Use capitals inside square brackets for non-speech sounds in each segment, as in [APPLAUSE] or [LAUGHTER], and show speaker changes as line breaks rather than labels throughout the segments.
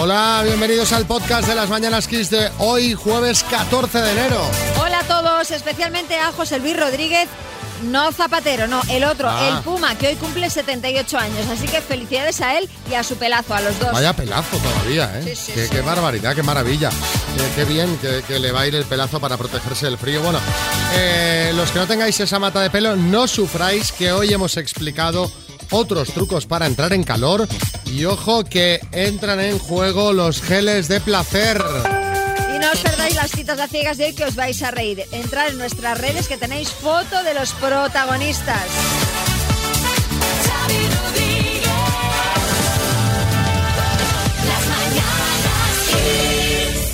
Hola, bienvenidos al podcast de las Mañanas Kiss de hoy, jueves 14 de enero.
Hola a todos, especialmente a José Luis Rodríguez. No Zapatero, no, el otro,
Ah.
el Puma, que hoy cumple 78 años. Así que felicidades a él y a su pelazo, a los dos.
Vaya pelazo todavía, ¿eh?
Sí, sí,
qué,
sí.
qué barbaridad, qué maravilla. Eh, qué bien que, que le va a ir el pelazo para protegerse del frío. Bueno, eh, los que no tengáis esa mata de pelo, no sufráis que hoy hemos explicado otros trucos para entrar en calor. Y ojo que entran en juego los geles de placer.
Y no os perdáis las citas a ciegas de hoy que os vais a reír. Entrad en nuestras redes que tenéis foto de los protagonistas.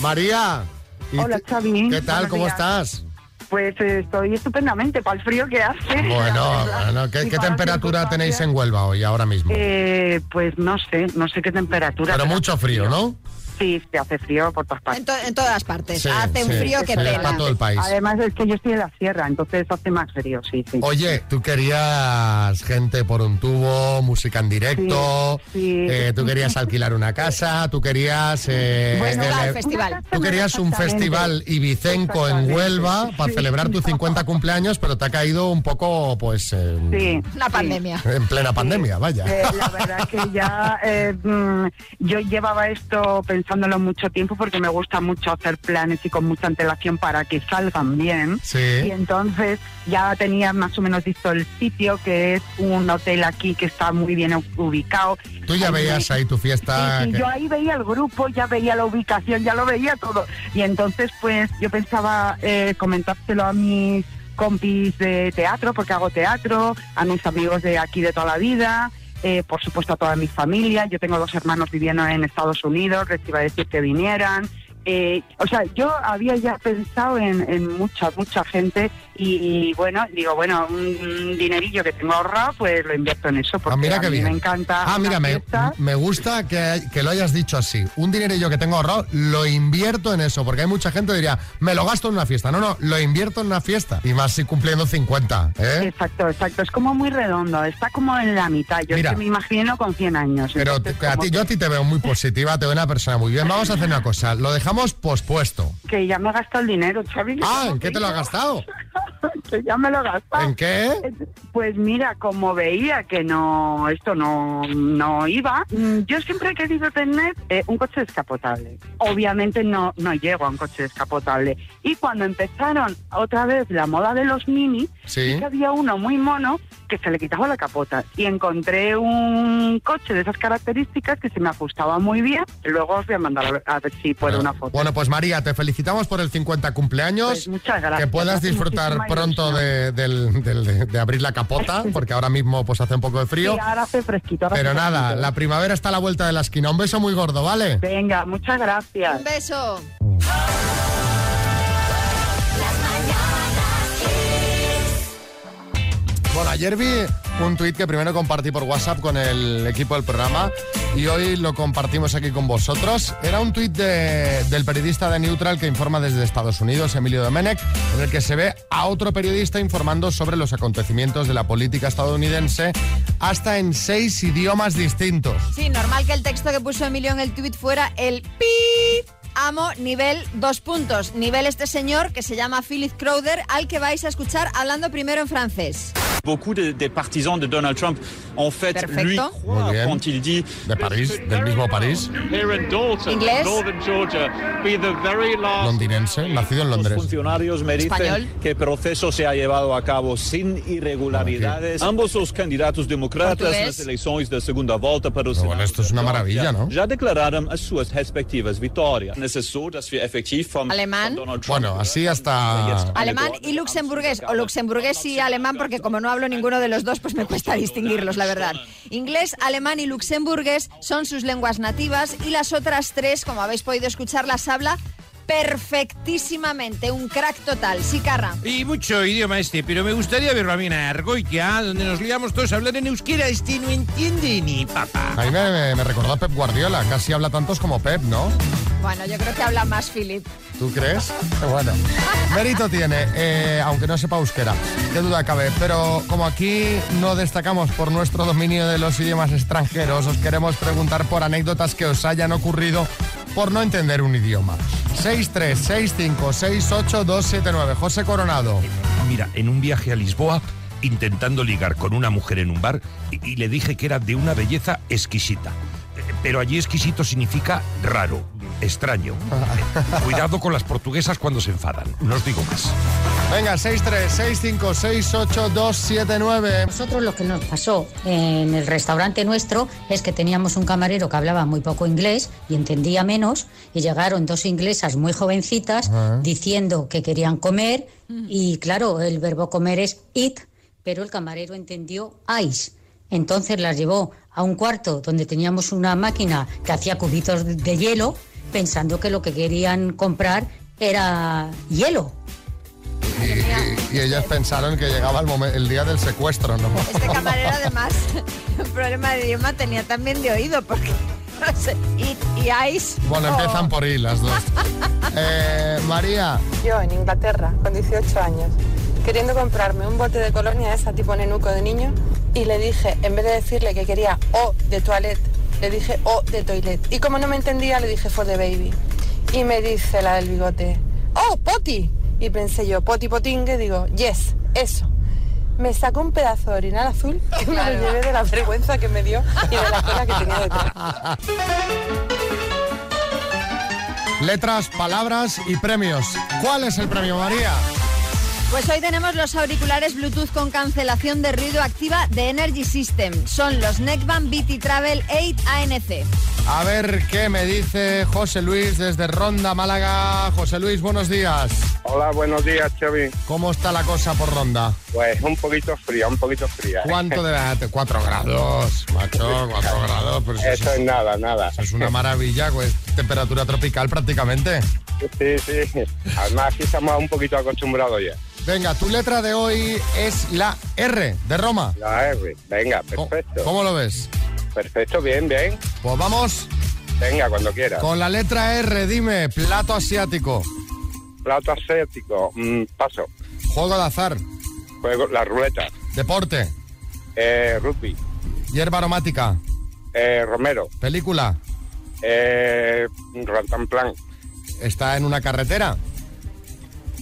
María. ¿y
Hola, Xavi.
¿Qué tal?
Buenos
¿Cómo
días.
estás?
Pues eh, estoy estupendamente para el frío que hace.
Bueno, [LAUGHS] bueno, ¿qué, qué temperatura tenéis en Huelva hoy, ahora mismo?
Eh, pues no sé, no sé qué temperatura.
Pero mucho frío, ¿no?
Sí, se hace frío por todas
En,
partes.
to- en todas partes.
Sí,
Hace un
sí,
frío que
sí,
pela.
para todo el país.
Además es que yo estoy en la sierra, entonces hace más frío, sí, sí.
Oye, tú querías gente por un tubo, música en directo,
Sí, sí.
eh, tú querías alquilar una casa, tú querías... eh,
Bueno,
el-
al
el-
festival.
Tú querías un festival ibicenco en. Huelva para celebrar tus 50 cumpleaños, pero te ha caído un poco, pues, eh,
Sí,
Una
sí.
pandemia.
en plena pandemia, vaya.
Eh, la verdad que ya eh, mm, yo llevaba esto pensándolo mucho tiempo porque me gusta mucho hacer planes y con mucha antelación para que salgan bien.
Sí.
Y entonces ya tenía más o menos visto el sitio, que es un hotel aquí que está muy bien ubicado.
Tú ya
Ahí
veías
me-
ahí tu fiesta...
Sí, sí,
que-
yo ahí veía el grupo, ya veía la ubicación, ya lo veía todo. Y entonces, pues, yo pensaba eh, comentárselo a mis compis de teatro, porque hago teatro, a mis amigos de aquí de toda la vida, eh, por supuesto a toda mi familia. Yo tengo dos hermanos viviendo en Estados Unidos, les iba a decir que vinieran. Eh, o sea, yo había ya pensado en, en mucha, mucha gente y, y, bueno, digo, bueno, un dinerillo que tengo ahorrado, pues lo invierto en eso, porque
Ah, mira
a mí
bien.
me encanta.
Ah, mira, me, me gusta que, que lo hayas dicho así. Un dinerillo que tengo ahorrado, lo invierto en eso, porque hay mucha gente que diría, me lo gasto en una fiesta. No, no, lo invierto en una fiesta. Y más si cumpliendo 50, ¿eh?
Exacto, exacto. Es como muy redondo, está como en la mitad. Yo
Mira.
es que me imagino con 100 años.
Pero
Entonces,
a ti, yo a ti te veo muy positiva, te veo una persona muy bien. Vamos a hacer una cosa, lo dejamos pospuesto.
Que ya me he gastado el dinero, Xavi.
Ah, ¿en qué te lo has gastado? [LAUGHS]
que ya me lo he gastado.
¿En qué?
Pues mira, como veía que no esto no, no iba, mm, yo siempre he querido tener eh, un coche descapotable. Obviamente no, no llego a un coche descapotable. Y cuando empezaron otra vez la moda de los mini,
Sí.
que había uno muy mono que se le quitaba la capota. Y encontré un coche de esas características que se me ajustaba muy bien. Luego os voy a mandar a ver, a ver si puedo una foto.
Bueno, pues María, te felicitamos por el 50 cumpleaños.
Pues muchas gracias.
Que puedas disfrutar
muchísima
pronto de, del- del- de- de abrir la capota, [LAUGHS] porque ahora mismo pues hace un poco de frío.
Sí, ahora hace fresquito. ahora
Pero
hace
nada,
fresquito.
la primavera está a la vuelta de la esquina. Un beso muy gordo, ¿vale?
Venga, muchas gracias.
Un beso.
Bueno, ayer vi un tuit que primero compartí por WhatsApp con el equipo del programa y hoy lo compartimos aquí con vosotros. Era un tuit de- del periodista de Neutral que informa desde Estados Unidos, Emilio Domenech, en el que se ve a otro periodista informando sobre los acontecimientos de la política estadounidense hasta en seis idiomas distintos.
Sí, normal que el texto que puso Emilio en el tweet fuera el pi. Amo nivel dos puntos. Nivel este señor que se llama Philip Crowder, al que vais a escuchar hablando primero en francés.
Beaucoup de- des partisans de Donald Trump, en fait,
Perfecto.
lui quand il dit
De París, del mismo París,
Inglés.
Londinense, nacido en
Los
Londres.
funcionarios me dicen
Español.
que el proceso se ha llevado a cabo sin irregularidades. Ambos los candidatos demócratas en
Portugués.
las elecciones de segunda volta para
bueno, esto es una maravilla, ¿no?
Já declararam as suas respectivas vitórias.
Alemán.
Bueno, así hasta...
Alemán y luxemburgués, o luxemburgués y alemán, porque como no hablo ninguno de los dos, pues me cuesta distinguirlos, la verdad. Inglés, alemán y luxemburgués son sus lenguas nativas y las otras tres, como habéis podido escuchar, las habla perfectísimamente, un crack total. Sí, Carra.
Y mucho idioma este, pero me gustaría verlo a mí en Argoitia, donde nos liamos todos a hablar en euskera. Este no entiende ni papá.
A mí me, me, me recordó a Pep Guardiola, casi habla tantos como Pep, ¿no?
Bueno, yo creo que habla más Philip.
¿Tú crees? Bueno, mérito tiene, eh, aunque no sepa euskera, qué duda cabe. Pero como aquí no destacamos por nuestro dominio de los idiomas extranjeros, os queremos preguntar por anécdotas que os hayan ocurrido por no entender un idioma. 636568279. José Coronado.
Mira, en un viaje a Lisboa, intentando ligar con una mujer en un bar, y, y le dije que era de una belleza exquisita. Pero allí exquisito significa raro, extraño. [LAUGHS] Cuidado con las portuguesas cuando se enfadan. No os digo más.
Venga, 636568279.
Nosotros lo que nos pasó en el restaurante nuestro es que teníamos un camarero que hablaba muy poco inglés y entendía menos y llegaron dos inglesas muy jovencitas diciendo que querían comer y claro, el verbo comer es eat, pero el camarero entendió ice. Entonces las llevó a un cuarto donde teníamos una máquina que hacía cubitos de- de hielo pensando que lo que querían comprar era hielo.
Y, y- y ellas pensaron que llegaba el, momen- el día del secuestro, ¿no?
Este camarero, [LAUGHS] además, [LAUGHS] un problema de idioma tenía también de oído, porque, [LAUGHS] no sé, y, y ice.
Bueno,
oh,
empiezan por I las dos. Eh, María,
Yo en Inglaterra, con 18 años, queriendo comprarme un bote de colonia esa tipo nenuco de niño, y le dije, en vez de decirle que quería O de toilet, le dije O de toilet. Y como no me entendía, le dije for the baby. Y me dice la del bigote, ¡Oh, poti! Y pensé yo, poti potingue, digo, yes, eso. Me sacó un pedazo de orinal azul que me lo llevé de la vergüenza que me dio y de la cola que tenía detrás.
letras, palabras y premios. ¿Cuál es el premio, María?
Pues hoy tenemos los auriculares Bluetooth con cancelación de ruido activa de Energy System. Son los Neckband BT Travel 8 ANC.
A ver qué me dice José Luis desde Ronda, Málaga. José Luis, buenos días.
Hola, buenos días, Xavi.
¿Cómo está la cosa por Ronda?
Pues un poquito fría, un poquito fría. ¿eh?
¿Cuánto [LAUGHS] debe hacer? Cuatro grados, macho, cuatro grados. Pero eso,
Eso es nada, nada.
eso es una maravilla, pues temperatura tropical prácticamente.
Sí, sí. Además, aquí estamos un poquito acostumbrados ya.
Venga, tu letra de hoy es la R de Roma.
La R. Venga,
¿Cómo,
perfecto.
cómo lo ves?
Perfecto, bien, bien.
Pues vamos
Venga, cuando quieras.
con la letra R, dime, plato asiático,
Plato asiático, mm, paso.
juego de azar,
Juego, la ruleta.
deporte,
Eh, rugby.
hierba aromática,
Eh, Romero.
película,
Eh, Rantanplan.
está en una carretera,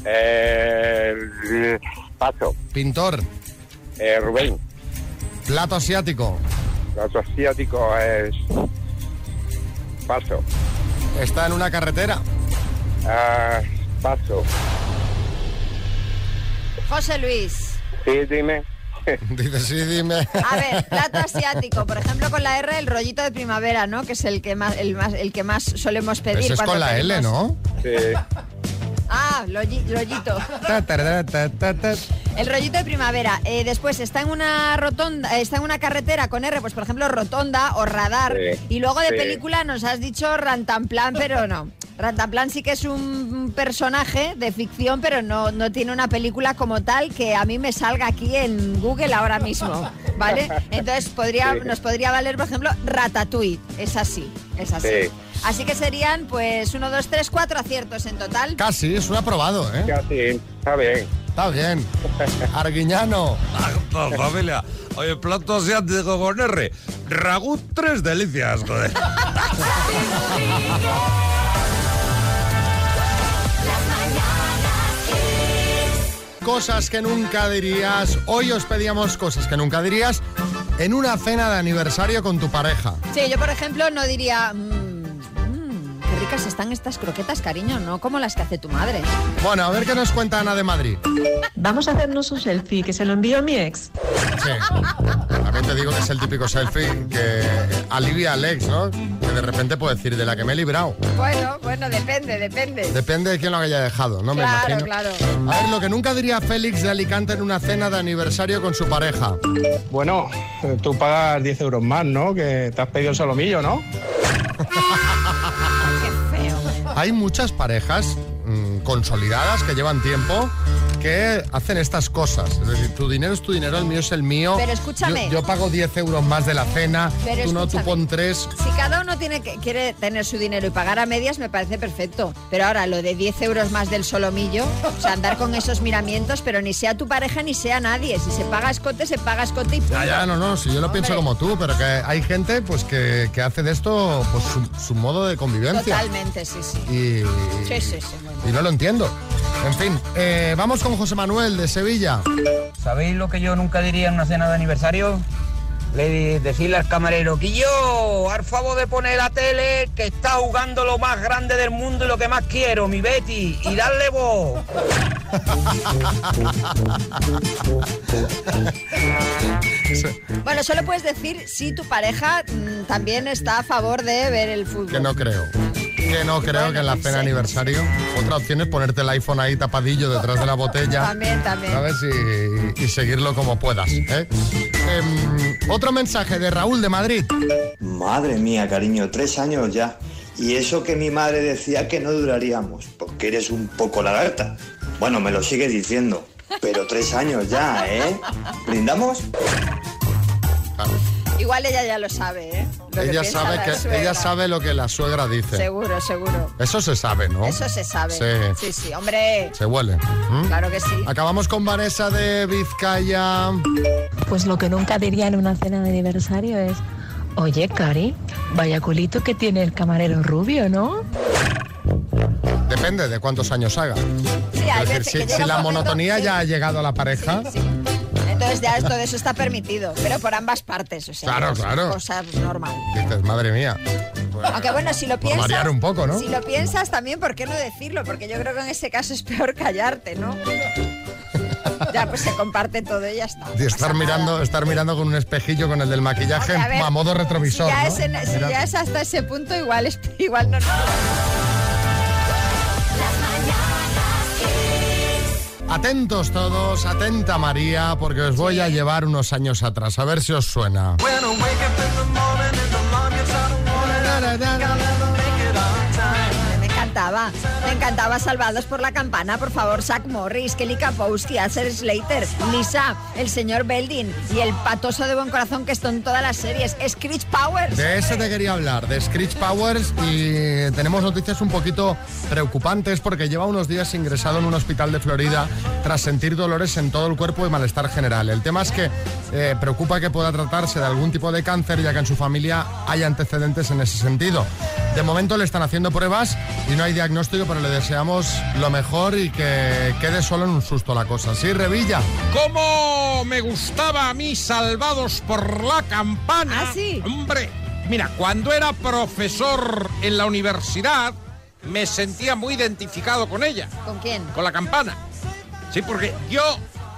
Eh, paso.
pintor,
Eh, Rubén.
plato asiático,
Plato asiático es... Paso.
está en una carretera,
Ah, paso.
José Luis.
Sí, dime. [LAUGHS]
dice sí, dime.
A ver, plato asiático, por ejemplo, con la R, el rollito de primavera, ¿no? Que es el que más, el más, el que más solemos pedir.
Ese es
cuando
con la L, ¿no?
Sí.
Ah, rollito. El rollito de primavera. Eh, después está en una rotonda, eh, está en una carretera con R, pues por ejemplo rotonda o radar.
Sí,
Y luego de
sí.
película nos has dicho Rantanplan, pero no. Rantanplan sí que es un personaje de ficción, pero no, no tiene una película como tal que a mí me salga aquí en Google ahora mismo, ¿vale? [LAUGHS] Entonces podría,
Sí.
nos podría valer, por ejemplo, Ratatouille. Es así, es así.
Sí.
Así que serían, pues, uno, dos, tres, cuatro aciertos en total.
Casi, es un aprobado, ¿eh?
Casi, está bien.
Está bien. [LAUGHS] Arguiñano,
familia. Oye, plato asiático con R. Ragú, tres delicias, joder.
cosas que nunca dirías. Hoy os pedíamos cosas que nunca dirías en una cena de aniversario con tu pareja.
Sí, yo por ejemplo no diría, "Mm, ricas están estas croquetas, cariño, no como las que hace tu madre.
Bueno, a ver qué nos cuenta Ana de Madrid.
Vamos a hacernos un selfie, que se lo envío a mi ex.
Sí. También te digo que es el típico selfie que alivia al ex, ¿no? Que de repente puede decir, de la que me he librado.
Bueno, bueno, depende, depende.
Depende de quién lo haya dejado, ¿no? Me
Claro,
imagino.
claro.
A ver, lo que nunca diría Félix de Alicante en una cena de aniversario con su pareja.
Bueno, tú pagas 10 euros más, ¿no? Que te has pedido el solomillo, ¿no? [LAUGHS]
Hay muchas parejas mm, consolidadas que llevan tiempo que hacen estas cosas. Es decir, tu dinero es tu dinero, el mío es el mío.
Pero escúchame.
Yo, yo pago 10 euros más de la cena,
Pero
tú no, tú pon 3.
Si cada uno tiene que, quiere tener su dinero y pagar a medias, me parece perfecto. Pero ahora, lo de 10 euros más del solomillo, o sea, andar con esos miramientos, pero ni sea tu pareja ni sea nadie. Si se paga escote, se paga escote y punto.
Ya, ya, no, no, si yo lo pienso como tú, pero que hay gente pues que, que hace de esto pues su, su modo de convivencia.
Totalmente, sí, sí.
Y,
Sí, sí, sí.
y no lo entiendo. En fin, eh, vamos con José Manuel de Sevilla.
¿Sabéis lo que yo nunca diría en una cena de aniversario? Le decirle al camarero, Quillo, al favor de poner la tele que está jugando lo más grande del mundo y lo que más quiero, mi Betty, y darle voz.
Bueno, solo puedes decir si tu pareja mm, también está a favor de ver el fútbol.
Que no creo. Que no creo que en la cena de aniversario. Otra opción es ponerte el iPhone ahí tapadillo detrás de la botella.
También, también.
¿Sabes? Y, y seguirlo como puedas. ¿eh? Em, otro mensaje de Raúl de Madrid.
Madre mía, cariño, tres años ya. Y eso que mi madre decía que no duraríamos, porque eres un poco lagarta. Bueno, me lo sigue diciendo, pero tres años ya, ¿eh? ¿Brindamos?
Igual ella ya lo sabe, ¿eh? Lo
Ella
piensa
sabe que ella sabe lo que la suegra dice.
Seguro, seguro.
Eso se sabe, ¿no?
Eso se sabe.
Sí.
Sí, sí, hombre.
Se huele. ¿Mm?
Claro que sí.
Acabamos con Vanessa de Vizcaya.
Pues lo que nunca diría en una cena de aniversario es, oye, Cari, vaya culito que tiene el camarero rubio, ¿no?
Depende de cuántos años haga.
Sí, hay
Es decir, si,
que
si la monotonía ya ha llegado a la pareja,
Entonces ya todo eso está permitido, pero por ambas partes, o sea,
Claro,
es
claro.
cosa normal.
dices, madre mía.
Aunque bueno, si lo piensas,
variar un poco, ¿no?
si lo piensas también, ¿por qué no decirlo? Porque yo creo que en ese caso es peor callarte, ¿no? ya pues se comparte todo y ya está.
Y estar mirando, estar mirando con un espejillo con el del maquillaje
Hombre, a ver,
a modo retrovisor.
Si ya,
¿no?
es, en- si
Mira.
ya es hasta ese punto, igual es [LAUGHS] igual no. no.
Atentos todos, atenta María, porque os voy a llevar unos años atrás, a ver si os suena.
Me encantaba, Salvados por la Campana, por favor, Zach Morris, Kelly Kapowski, Acer Slater, Lisa, el señor Belding y el patoso de buen corazón que está en todas las series, Screech Powers.
De ese te quería hablar, de Screech Powers, y tenemos noticias un poquito preocupantes porque lleva unos días ingresado en un hospital de Florida tras sentir dolores en todo el cuerpo y malestar general. El tema es que eh, preocupa que pueda tratarse de algún tipo de cáncer, ya que en su familia hay antecedentes en ese sentido. De momento le están haciendo pruebas y no hay diagnóstico, pero le deseamos lo mejor y que quede solo en un susto la cosa. Sí, Revilla.
¿Cómo me gustaba a mí Salvados por la Campana?
¿Ah, sí?
Hombre, mira, cuando era profesor en la universidad, me sentía muy identificado con ella,
¿Con quién?
con la campana. Sí, porque yo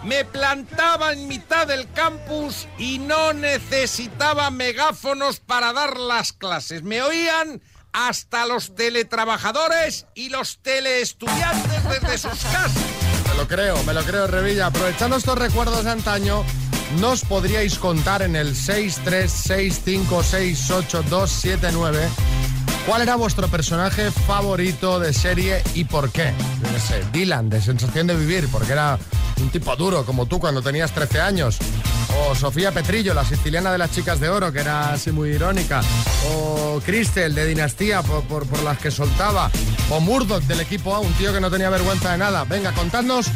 me plantaba en mitad del campus y no necesitaba megáfonos para dar las clases. Me oían hasta los teletrabajadores y los teleestudiantes desde sus casas.
Me lo creo, me lo creo, Revilla. Aprovechando estos recuerdos de antaño, nos podríais contar en el 636568279 cuál era vuestro personaje favorito de serie y por qué. Dylan, de Sensación de Vivir, porque era un tipo duro como tú cuando tenías 13 años. O Sofía Petrillo, la siciliana de las chicas de oro, que era así muy irónica. O Cristel, de Dinastía, por, por- por las que soltaba. O Murdoch, del equipo A, un tío que no tenía vergüenza de nada. Venga, contadnos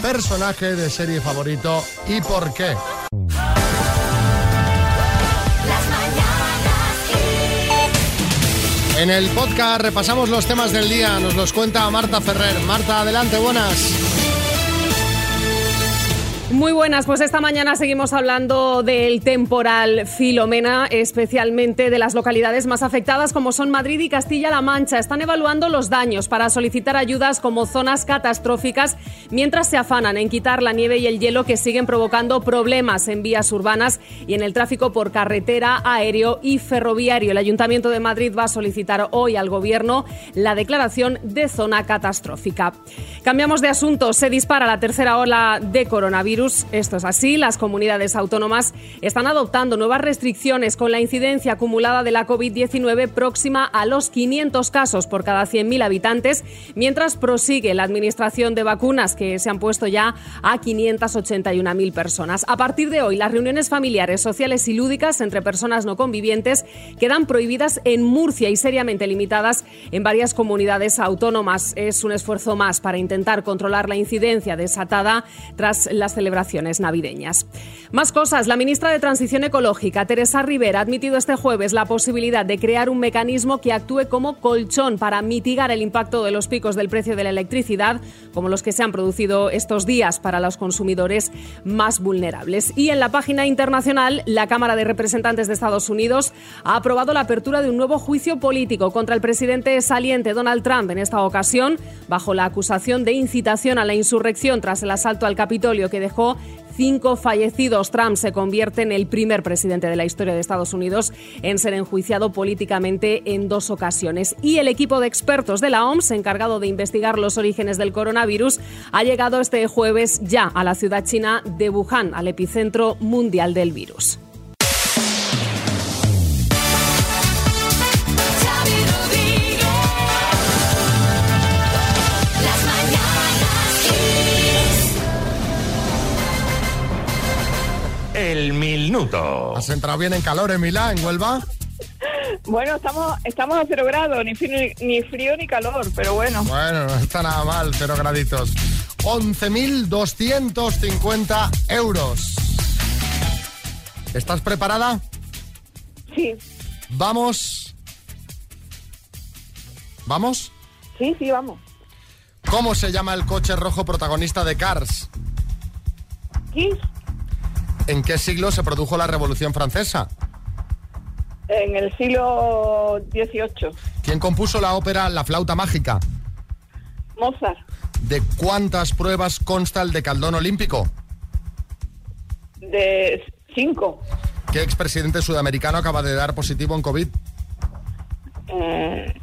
personaje de serie favorito y por qué. En el podcast repasamos los temas del día, nos los cuenta Marta Ferrer. Marta, adelante, buenas.
Muy buenas, pues esta mañana seguimos hablando del temporal Filomena, especialmente de las localidades más afectadas como son Madrid y Castilla-La Mancha. Están evaluando los daños para solicitar ayudas como zonas catastróficas mientras se afanan en quitar la nieve y el hielo que siguen provocando problemas en vías urbanas y en el tráfico por carretera, aéreo y ferroviario. El Ayuntamiento de Madrid va a solicitar hoy al Gobierno la declaración de zona catastrófica. Cambiamos de asunto. Se dispara la tercera ola de coronavirus coronavirus. Esto es así, las comunidades autónomas están adoptando nuevas restricciones con la incidencia acumulada de la COVID-19 próxima a los 500 casos por cada 100.000 habitantes, mientras prosigue la administración de vacunas que se han puesto ya a 581.000 personas. A partir de hoy, las reuniones familiares, sociales y lúdicas entre personas no convivientes quedan prohibidas en Murcia y seriamente limitadas en varias comunidades autónomas. Es un esfuerzo más para intentar controlar la incidencia desatada tras las celebraciones navideñas. Más cosas. La ministra de Transición Ecológica, Teresa Rivera, ha admitido este jueves la posibilidad de crear un mecanismo que actúe como colchón para mitigar el impacto de los picos del precio de la electricidad, como los que se han producido estos días para los consumidores más vulnerables. Y en la página internacional, la Cámara de Representantes de Estados Unidos ha aprobado la apertura de un nuevo juicio político contra el presidente saliente Donald Trump, en esta ocasión bajo la acusación de incitación a la insurrección tras el asalto al Capitolio que dejó cinco fallecidos. Trump se convierte en el primer presidente de la historia de Estados Unidos en ser enjuiciado políticamente en dos ocasiones. Y el equipo de expertos de la OMS, encargado de investigar los orígenes del coronavirus, ha llegado este jueves ya a la ciudad china de Wuhan, al epicentro mundial del virus.
Kiss.
El minuto.
¿Has entrado bien en calor en Milán, en Huelva?
Bueno, estamos, estamos a cero grados, ni frío, ni, ni frío ni calor, pero bueno.
Bueno, no está nada mal, cero graditos. 11.250 euros. ¿Estás preparada?
Sí,
Vamos. ¿Vamos?
sí, sí, vamos.
¿Cómo se llama el coche rojo protagonista de Cars?
Kiss
¿En qué siglo se produjo la Revolución Francesa?
en el siglo XVIII.
¿Quién compuso la ópera La flauta mágica?
Mozart,
¿De cuántas pruebas consta el decaldón olímpico?
de cinco.
¿Qué expresidente sudamericano acaba de dar positivo en COVID?
Eh,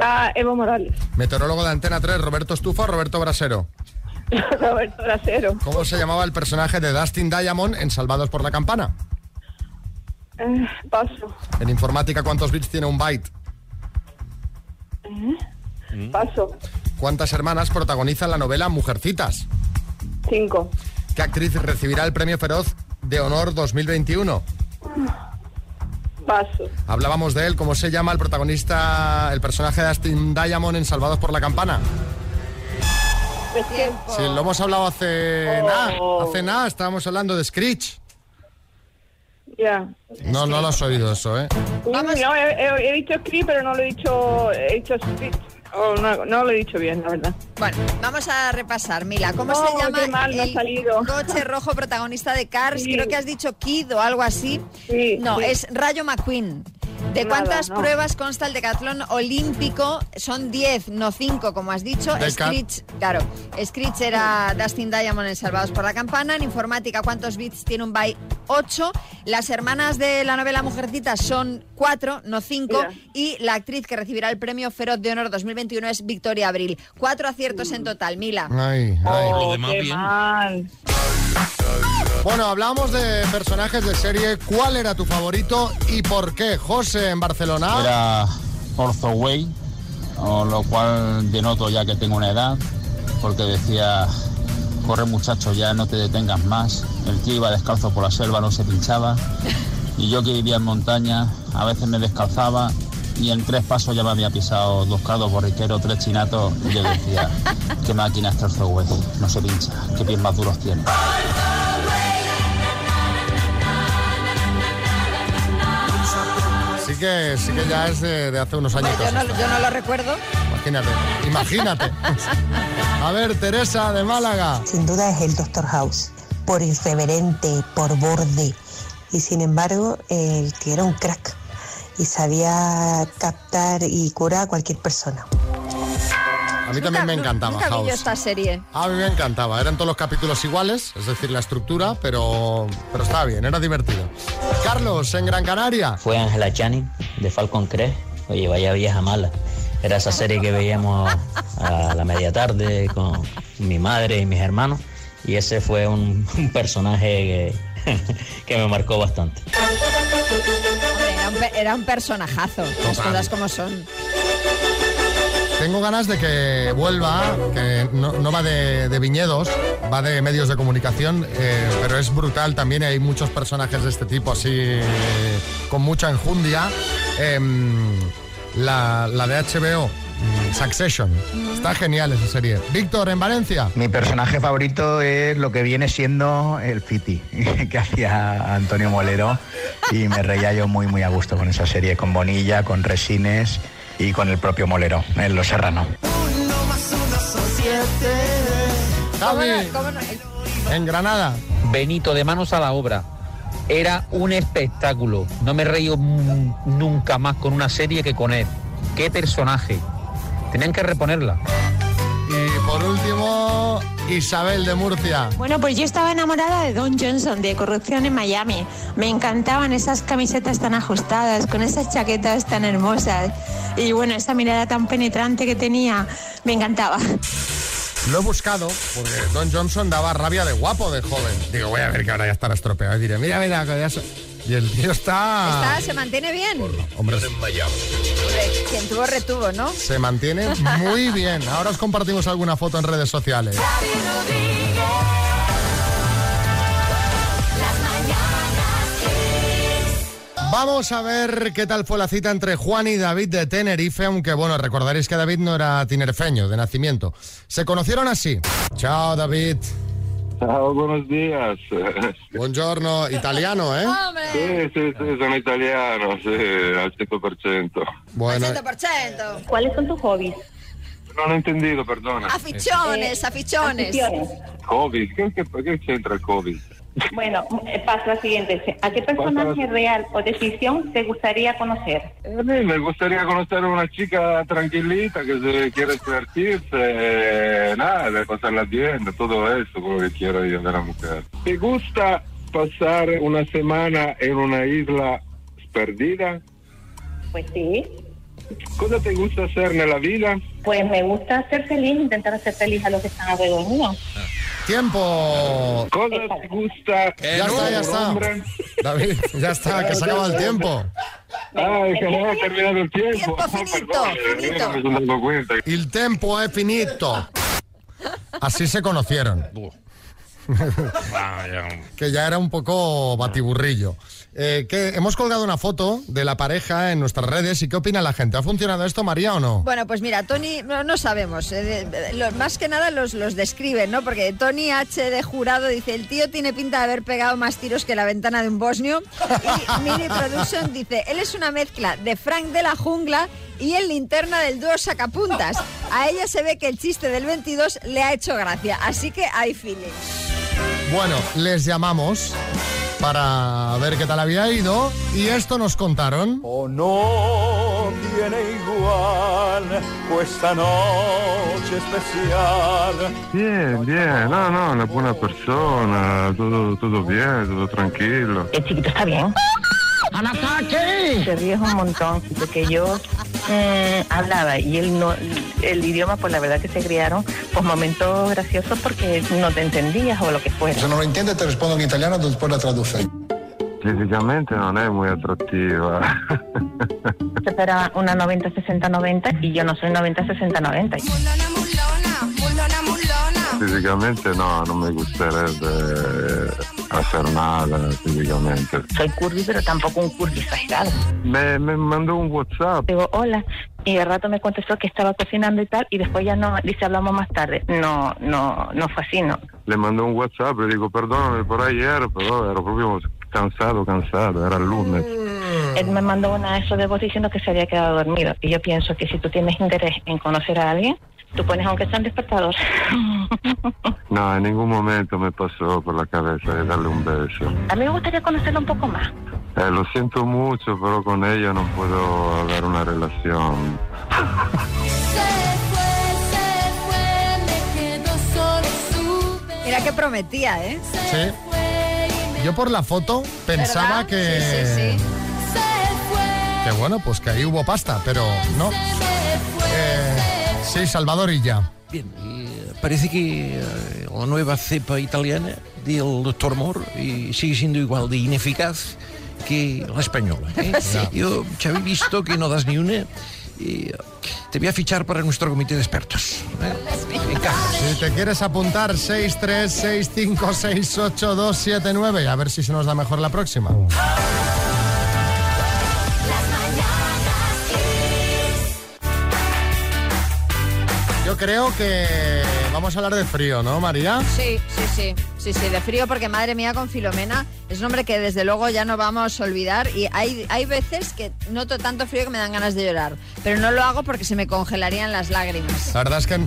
ah, Evo Morales,
Meteorólogo de Antena 3, Roberto Estufa o Roberto Brasero. [LAUGHS]
Roberto Brasero.
¿Cómo se llamaba el personaje de Dustin Diamond en Salvados por la Campana?
Eh, paso,
En informática, ¿cuántos bits tiene un byte?
Eh, paso,
¿Cuántas hermanas protagonizan la novela Mujercitas?
cinco.
¿Qué actriz recibirá el premio Feroz de Honor 2021?
Paso,
Hablábamos de él, ¿cómo se llama el protagonista, el personaje de Dustin Diamond en Salvados por la Campana? Sí, lo hemos hablado hace nada, hace nada, estábamos hablando de Screech.
ya.
No, no lo has oído eso, ¿eh?
No, he, he- he dicho script, pero no lo he dicho, he dicho script. Oh, no, no lo he dicho bien, la verdad.
Bueno, vamos a repasar, Mila. ¿Cómo
No,
se llama
mal
el
salido.
coche rojo protagonista de Cars?
Sí.
Creo que has dicho Kid o algo así.
Sí,
no,
sí.
es Rayo McQueen. ¿De
Nada,
cuántas
no.
pruebas consta el decatlón olímpico? Son 10, no 5, como has dicho. Screech, claro. Screech era Dustin Diamond en Salvados por la Campana. En informática, ¿cuántos bits tiene un byte? 8. Las hermanas de la novela Mujercitas son 4, no 5.
Mira.
Y la actriz que recibirá el premio Feroz de Honor 2021 es Victoria Abril. Cuatro aciertos en total, Mila.
Ay, ay.
Oh,
lo demás
qué
bien.
mal.
Bueno, hablamos de personajes de serie. ¿Cuál era tu favorito y por qué? José en Barcelona.
Era Orzo Way, o lo cual denoto ya que tengo una edad, porque decía, corre muchacho, ya no te detengas más. El tío iba descalzo por la selva, no se pinchaba. Y yo que vivía en montaña, a veces me descalzaba y en tres pasos ya me había pisado dos cardos borriqueros, tres chinatos. Y yo decía, qué máquina es Orzo Way, no se pincha, qué pies más duros tiene.
Sí que, sí que ya es de, de hace unos años.
Yo no, yo no lo recuerdo.
Imagínate, imagínate. [LAUGHS] A ver, Teresa de Málaga.
Sin duda es el Doctor House, por irreverente, por borde. Y sin embargo, el que era un crack y sabía captar y curar a cualquier persona.
A mí también me encantaba
Nunca
House.
esta serie.
A mí me encantaba. Eran todos los capítulos iguales, es decir, la estructura, pero, pero estaba bien, era divertido. Carlos, en Gran Canaria.
Fue Angela Channing de Falcon Crest. Oye, vaya vieja mala. Era esa serie que veíamos a la media tarde con mi madre y mis hermanos. Y ese fue un, un personaje que, [LAUGHS] que me marcó bastante.
Era, un, pe- era un personajazo, las cosas como son.
Tengo ganas de que vuelva, que no, no va de, de viñedos, va de medios de comunicación, eh, pero es brutal también. Hay muchos personajes de este tipo así, eh, con mucha enjundia. Em, la, la de HBO, Succession, está genial esa serie. Víctor, en Valencia.
Mi personaje favorito es lo que viene siendo el Fiti, [LAUGHS] que hacía Antonio Molero, y me reía yo muy, muy a gusto con esa serie, con Bonilla, con Resines y con el propio Molero, en Los Serrano.
Javi,
¿Cómo no?
en Granada.
Benito, de manos a la obra. Era un espectáculo. No me mm, nunca más con una serie que con él. Qué personaje. Tenían que reponerla.
Y por último, Isabel de Murcia.
Bueno, pues yo estaba enamorada de Don Johnson, de Corrupción en Miami. Me encantaban esas camisetas tan ajustadas, con esas chaquetas tan hermosas. Y bueno, esa mirada tan penetrante que tenía, me encantaba.
Lo he buscado porque Don Johnson daba rabia de guapo de joven. Digo, voy a ver que ahora ya estará estropeado. Y diré, mira, mira, que ya Y el tío está...
Está, se mantiene bien.
Hombre,
quien tuvo retuvo, ¿no?
se mantiene muy bien. Ahora os compartimos alguna foto en redes sociales. Vamos a ver qué tal fue la cita entre Juan y David de Tenerife, aunque bueno, recordaréis que David no era tinerfeño de nacimiento. Se conocieron así. Chao, David.
Ciao, buenos días. [LAUGHS]
Buongiorno, italiano, ¿eh?
Sì, sì, sì, sono italiano, sì, al 100%.
Bueno,
100%.
¿Cuáles son tus hobbies?
Non ho intendito, perdona.
Aficiones, aficiones.
Aficiones.
Covid, che, che, che c'entra il Covid?
Bueno, eh, pasa lo siguiente. ¿A qué personaje real o de ficción te gustaría conocer?
A mí me gustaría conocer una chica tranquilita que se quiere divertirse, eh, nada, de pasarla bien, de todo eso, como que quiero yo de la mujer. ¿Te gusta pasar una semana en una isla perdida?
Pues sí.
Cosa te gusta hacer en la vida?
Pues me gusta ser feliz, intentar hacer feliz a los que están alrededor mío.
Tiempo.
Cosa te gusta?
Ya está, ya está. David, ya está, que se acaba el tiempo.
Ay, que no ha terminado el tiempo.
Tiempo finito, finito.
Cuenta.
El tempo è finito. Así se conocieron. [LAUGHS] que ya era un poco batiburrillo. Eh, que hemos colgado una foto de la pareja en nuestras redes y qué opina la gente. ¿Ha funcionado esto, María, o no?
Bueno, pues mira, Tony, no, no sabemos. eh, de- de- lo- más que nada los, los describen, ¿no? Porque Tony H. de jurado dice: el tío tiene pinta de haber pegado más tiros que la ventana de un bosnio. Y [LAUGHS] Mini Production dice: él es una mezcla de Frank de la jungla y el linterna del dúo Sacapuntas. A ella se ve que el chiste del 22 le ha hecho gracia. Así que hay feeling.
Bueno, les llamamos para ver qué tal había ido y esto nos contaron.
Oh, no tiene igual questa noche especial.
Bien, bien, no, no, una buena persona, todo, todo bien, todo tranquilo.
El chiquito está bien. ¡Al ataque! Se ríe un montón, porque yo mm, hablaba y él no, el idioma, pues la verdad que se criaron pues momentos graciosos porque no te entendías o lo que fuera.
Se non lo intende te rispondo in italiano, después la traduce.
Fisicamente non è muy atractiva.
Esta era una 90-60-90 y yo no soy 90-60-90.
Físicamente no, no me gustaría hacer nada físicamente.
Soy curvy, pero tampoco un curvy exagerado.
Me, me mandó un WhatsApp.
Digo, hola. Y de rato me contestó que estaba cocinando y tal, y después ya no, dice, hablamos más tarde. No, no, no fue así, ¿no?
Le mandó un WhatsApp, le digo, perdóname por ayer, pero ero proprio cansado, cansado, era el lunes.
Él me mandó una eso de voz diciendo que se había quedado dormido. Y yo pienso que si tú tienes interés en conocer a alguien, tú pones aunque sea un despertador.
No, en ningún momento me pasó por la cabeza de darle un beso.
A mí me gustaría conocerlo un poco más.
Eh, lo siento mucho, pero con ella no puedo hablar una relación.
Mira que prometía, ¿eh?
Sí. Yo por la foto pensaba
¿Verdad?
que...
Sí, sí, sí.
Que bueno, pues que ahí hubo pasta, pero no. Eh, sí, Salvador y ya.
Bien, eh, parece que eh, la nueva cepa italiana del doctor Moore eh, sigue siendo igual de ineficaz que la española. ¿eh? [LAUGHS]
Sí.
Yo, Xavi, visto que no das ni una, eh, te voy a fichar para nuestro comité de expertos.
Si te quieres apuntar, 636568279 y a ver si se nos da mejor la próxima. Yo creo que vamos a hablar de frío, ¿no, María?
Sí, sí, sí, sí, sí, de frío porque madre mía con Filomena es un hombre que desde luego ya no vamos a olvidar y hay, hay veces que noto tanto frío que me dan ganas de llorar, pero no lo hago porque se me congelarían las lágrimas.
La verdad es que mm,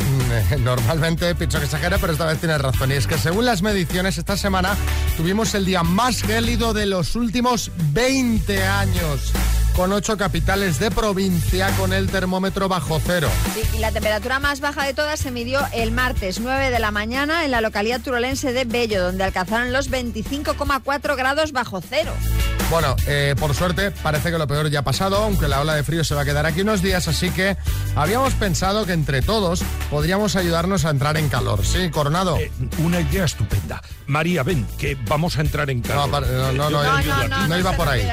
[LAUGHS] normalmente pienso que exagera, pero esta vez tienes razón. Y es que según las mediciones, esta semana tuvimos el día más gélido de los últimos 20 años, con ocho capitales de provincia con el termómetro bajo cero.
Sí, y la temperatura más baja de todas se midió el martes 9 de la mañana en la localidad turolense de Bello, donde alcanzaron los 25,4 grados bajo cero.
Bueno, eh, por suerte parece que lo peor ya ha pasado, aunque la ola de frío se va a quedar aquí unos días, así que habíamos pensado que entre todos podríamos ayudarnos a entrar en calor. Sí, Coronado.
Eh, una idea estupenda. María, ven, que vamos a entrar en calor.
No, par- no, no, eh, no iba por ahí.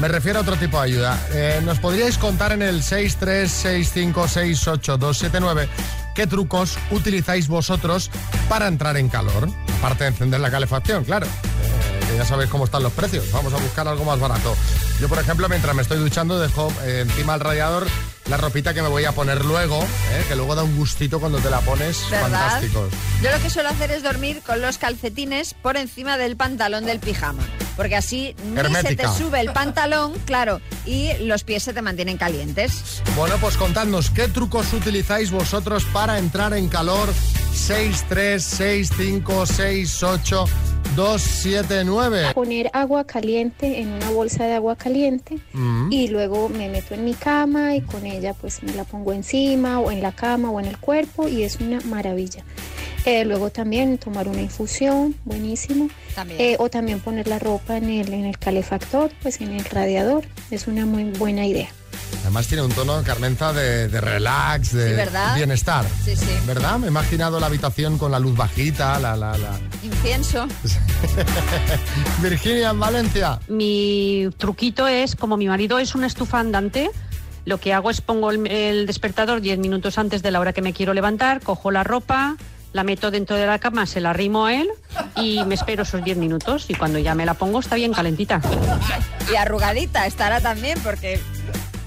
Me refiero a otro tipo de ayuda. Eh, ¿Nos podríais contar en el 636568279 qué trucos utilizáis vosotros para entrar en calor? Aparte de encender la calefacción, claro. Eh, ya sabéis cómo están los precios. Vamos a buscar algo más barato. Yo, por ejemplo, mientras me estoy duchando, dejo eh, encima del radiador la ropita que me voy a poner luego, eh, que luego da un gustito cuando te la pones.
¿Verdad?
Fantásticos.
Yo lo que suelo hacer es dormir con los calcetines por encima del pantalón del pijama. Porque así ni se
Hermética.
te sube el pantalón, claro, y los pies se te mantienen calientes.
Bueno, pues contadnos qué trucos utilizáis vosotros para entrar en calor. 636568279.
Poner agua caliente en una bolsa de agua caliente
Mm.
y luego me meto en mi cama y con ella pues me la pongo encima o en la cama o en el cuerpo y es una maravilla. Eh, luego también tomar una infusión, buenísimo.
También.
Eh, o también poner la ropa en el, en el calefactor, pues en el radiador. Es una muy buena idea.
Además tiene un tono, Carmenza, de, de relax, de
Sí, ¿verdad?
bienestar.
Sí, sí.
¿Verdad? Me he imaginado la habitación con la luz bajita, la, la, la.
Incienso. [LAUGHS]
Virginia, en Valencia.
Mi truquito es, como mi marido es una estufa andante, lo que hago es pongo el, el despertador 10 minutos antes de la hora que me quiero levantar, cojo la ropa, la meto dentro de la cama, se la arrimo a él y me espero esos 10 minutos y cuando ya me la pongo está bien calentita.
Y arrugadita estará también porque...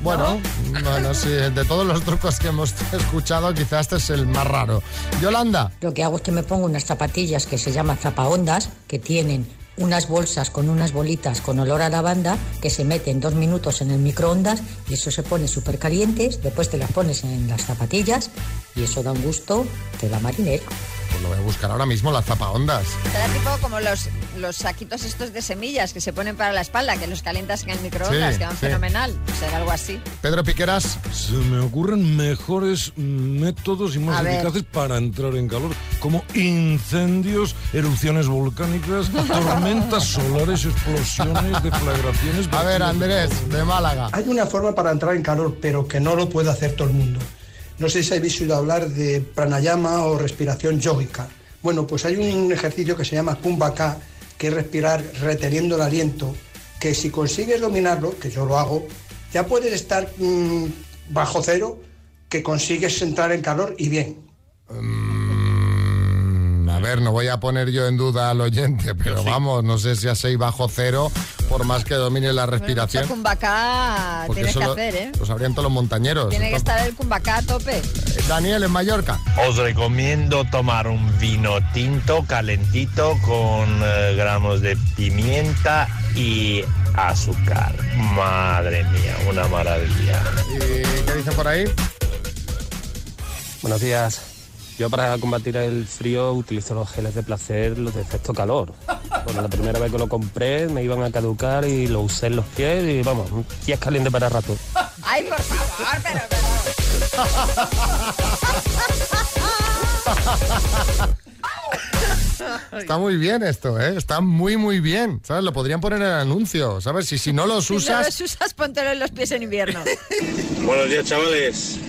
Bueno, bueno, sí, de todos los trucos que hemos escuchado, quizás este es el más raro. Yolanda.
Lo que hago es que me pongo unas zapatillas que se llaman zapaondas, que tienen unas bolsas con unas bolitas con olor a lavanda que se meten dos minutos en el microondas y eso se pone súper calientes, después te las pones en las zapatillas y eso da un gusto, te da marinero.
Pues lo voy a buscar ahora mismo, las zapaondas.
Será tipo como los, los saquitos estos de semillas que se ponen para la espalda, que los calientas en el microondas,
Sí,
que van
sí.
fenomenal. Será algo así.
Pedro Piqueras.
Se me ocurren mejores métodos y más
A ver.
eficaces para entrar en calor, como incendios, erupciones volcánicas, [LAUGHS] tormentas solares, explosiones, [LAUGHS] deflagraciones.
A ver, Andrés, de Málaga.
Hay una forma para entrar en calor, pero que no lo puede hacer todo el mundo. No sé si habéis oído hablar de pranayama o respiración yógica. Bueno, pues hay un ejercicio que se llama Kumbhaka, que es respirar reteniendo el aliento, que si consigues dominarlo, que yo lo hago, ya puedes estar mm, bajo cero, que consigues entrar en calor y bien.
Mm, a ver, no voy a poner yo en duda al oyente, pero vamos, no sé si a 6 bajo cero, por más que domine la respiración.
Mucho cumbacá tienes que
lo,
hacer, ¿eh?
lo sabrían todos los montañeros.
Tiene que estar el cumbacá a tope.
Daniel, en Mallorca.
Os recomiendo tomar un vino tinto calentito con eh, gramos de pimienta y azúcar. Madre mía, una maravilla.
¿Y qué dicen por ahí?
Buenos días. Yo para combatir el frío utilizo los geles de placer, los de efecto calor. Bueno, la primera vez que lo compré me iban a caducar y lo usé en los pies y vamos, un pies caliente para rato.
Ay, por favor, pero...
Está muy bien esto, ¿eh? Está muy, muy bien. ¿Sabes? Lo podrían poner en el anuncio, ¿sabes? Y si no los
Si no
usas...
los usas, póntelo en los pies en invierno.
Buenos días, chavales.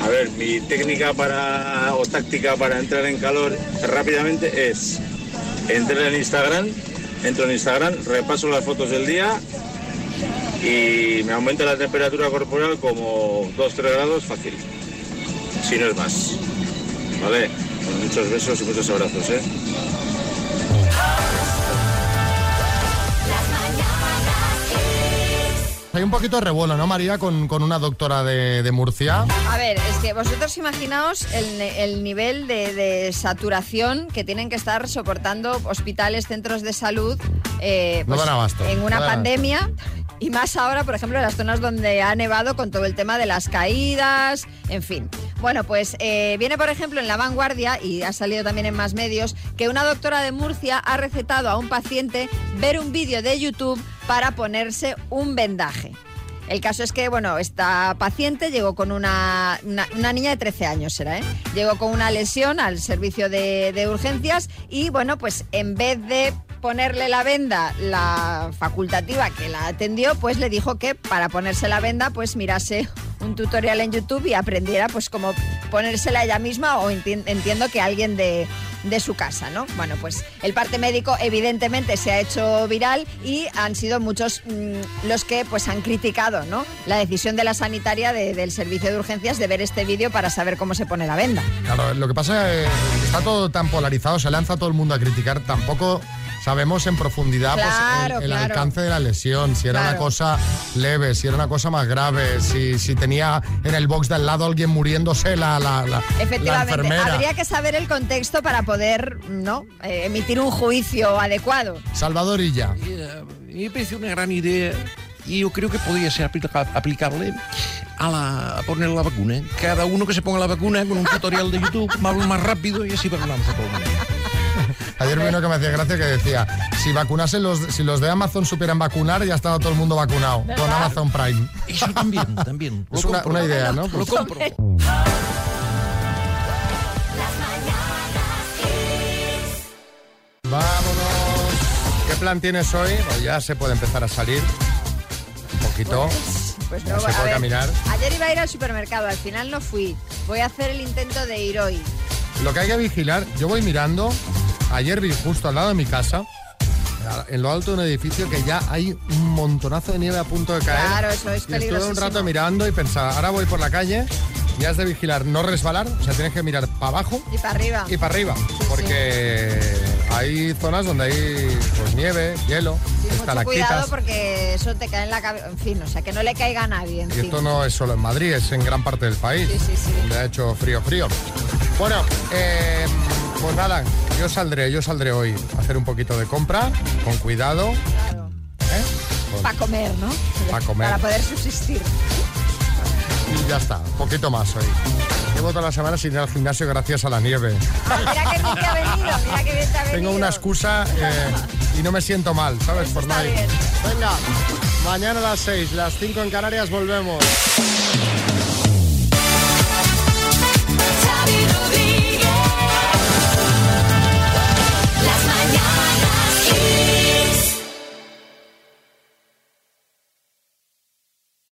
A ver, mi técnica para o táctica para entrar en calor rápidamente es entrar en Instagram, entro en Instagram, repaso las fotos del día y me aumenta la temperatura corporal como 2-3 grados fácil, si no es más. ¿Vale? Con muchos besos y muchos abrazos, ¿eh?
Hay un poquito de revuelo, ¿no, María? Con, con una doctora de, de Murcia.
A ver, es que vosotros imaginaos el, el nivel de, de saturación que tienen que estar soportando hospitales, centros de salud eh,
No
pues,
dan abasto.
en una
No
pandemia. Y más ahora, por ejemplo, en las zonas donde ha nevado con todo el tema de las caídas, en fin. Bueno, pues eh, viene, por ejemplo, en La Vanguardia, y ha salido también en más medios, que una doctora de Murcia ha recetado a un paciente ver un vídeo de YouTube para ponerse un vendaje. El caso es que, bueno, esta paciente llegó con una, una, niña de 13 años, será, ¿eh? Llegó con una lesión al servicio de, de urgencias y, bueno, pues en vez de ponerle la venda, la facultativa que la atendió, pues le dijo que para ponerse la venda, pues mirase un tutorial en YouTube y aprendiera, pues, cómo ponérsela ella misma o enti- entiendo que alguien de, de su casa, ¿no? Bueno, pues el parte médico evidentemente se ha hecho viral y han sido muchos mm, los que pues han criticado, ¿no? La decisión de la sanitaria de- del servicio de urgencias de ver este vídeo para saber cómo se pone la venda.
Claro, lo que pasa es que está todo tan polarizado, se lanza todo el mundo a criticar, tampoco sabemos en profundidad pues,
Claro,
el, el
claro.
alcance de la lesión, si era una
Claro.
cosa leve, si era una cosa más grave, si, si tenía en el box de al lado alguien muriéndose la, la, la- la
Efectivamente,
enfermera.
habría que saber el contexto para poder, ¿no? Eh, emitir un juicio adecuado.
Salvador Illa.
Me parece una gran idea y yo creo que podría ser aplica- aplicable a, la, a poner la vacuna. Cada uno que se ponga la vacuna con un tutorial de YouTube [LAUGHS] más, más rápido y así vacunamos a todo el mundo.
Ayer vi uno que me hacía gracia que decía, si vacunasen los, si los de Amazon supieran vacunar, ya estaba todo el mundo vacunado con. Amazon Prime.
Eso también, también. [LAUGHS]
Es una, una idea, ¿no?
Lo compro.
Vámonos. ¿Qué plan tienes hoy? Pues ya se puede empezar a salir. Un poquito.
Pues
Ya
no,
se
a
puede
ver,
caminar.
Ayer iba a ir al supermercado, al final no fui. Voy a hacer el intento de ir hoy.
Lo que hay que vigilar, yo voy mirando, ayer vi justo al lado de mi casa, en lo alto de un edificio, que ya hay un montonazo de nieve a punto de caer.
Claro, eso es
Y estuve un rato mirando y pensaba, ahora voy por la calle y has de vigilar no resbalar, o sea, tienes que mirar para abajo
Y para arriba.
y para arriba, porque hay zonas donde hay pues nieve, hielo,
Mucho
estalactitas.
cuidado porque eso te cae en la cabeza. En fin, o sea, que no le caiga a nadie
Y esto no es solo en Madrid, es en gran parte del país,
Sí, sí, sí.
donde ha hecho frío, frío. Bueno, eh, pues nada, yo saldré, yo saldré hoy a hacer un poquito de compra, con cuidado. ¿eh?
Para comer, ¿no?
Pa' comer.
Para poder subsistir.
Y ya está, un poquito más hoy. Llevo toda la semana sin ir al gimnasio gracias a la nieve.
Mira que bien te ha venido, mira que bien te ha venido.
Tengo una excusa eh, y no me siento mal, ¿sabes? Por
está
nadie.
bien.
Venga, mañana a las 6, las 5 en Canarias volvemos.